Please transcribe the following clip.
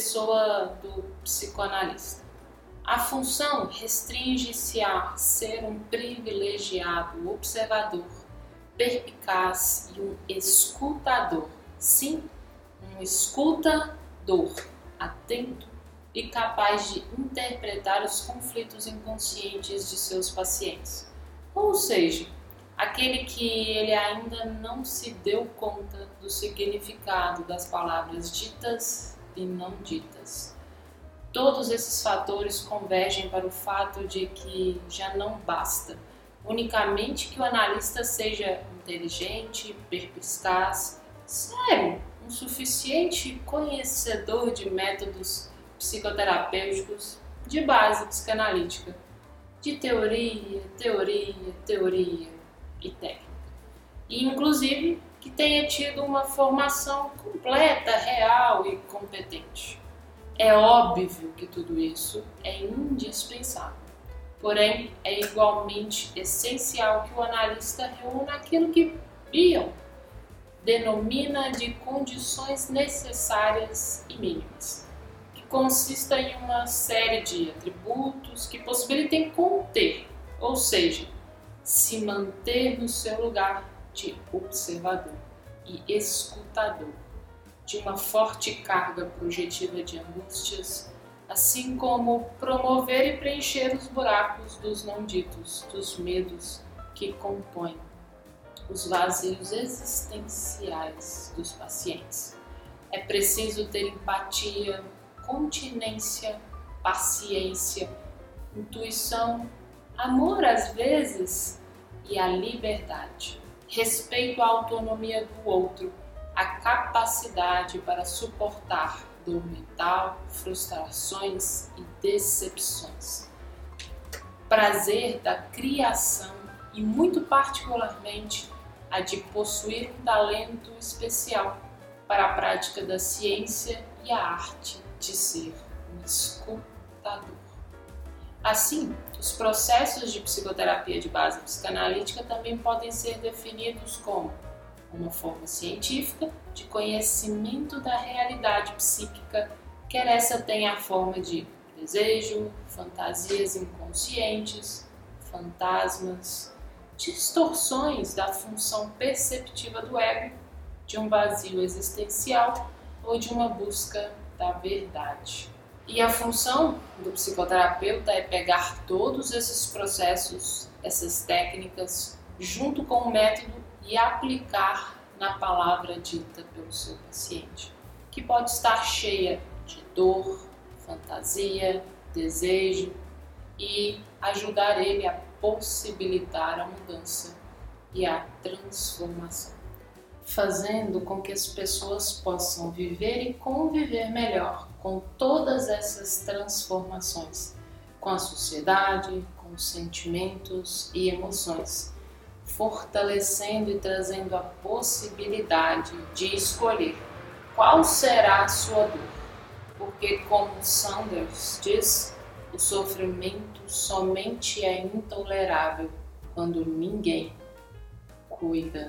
pessoa do psicoanalista. A função restringe-se a ser um privilegiado observador, perpicaz e um escutador. Sim, um escutador atento e capaz de interpretar os conflitos inconscientes de seus pacientes. Ou seja, aquele que ele ainda não se deu conta do significado das palavras ditas e não ditas. Todos esses fatores convergem para o fato de que já não basta unicamente que o analista seja inteligente, perspicaz, sério, um suficiente conhecedor de métodos psicoterapêuticos de base psicanalítica, de teoria, teoria, teoria e técnica. E, inclusive, que tenha tido uma formação completa, real e competente. É óbvio que tudo isso é indispensável. Porém, é igualmente essencial que o analista reúna aquilo que Bion denomina de condições necessárias e mínimas, que consista em uma série de atributos que possibilitem conter, ou seja, se manter no seu lugar de observador e escutador, de uma forte carga projetiva de angústias, assim como promover e preencher os buracos dos não ditos, dos medos que compõem os vazios existenciais dos pacientes. É preciso ter empatia, continência, paciência, intuição, amor às vezes e a liberdade, respeito à autonomia do outro, a capacidade para suportar dor mental, frustrações e decepções, prazer da criação e, muito particularmente, a de possuir um talento especial para a prática da ciência e a arte de ser um escutador. Assim, os processos de psicoterapia de base psicanalítica também podem ser definidos como uma forma científica de conhecimento da realidade psíquica, quer essa tenha a forma de desejo, fantasias inconscientes, fantasmas, distorções da função perceptiva do ego, de um vazio existencial ou de uma busca da verdade. E a função do psicoterapeuta é pegar todos esses processos, essas técnicas, junto com o método e aplicar na palavra dita pelo seu paciente, que pode estar cheia de dor, fantasia, desejo e ajudar ele a possibilitar a mudança e a transformação, fazendo com que as pessoas possam viver e conviver melhor com todas essas transformações, com a sociedade, com os sentimentos e emoções, fortalecendo e trazendo a possibilidade de escolher qual será a sua dor. Porque, como Sanders diz, o sofrimento somente é intolerável quando ninguém cuida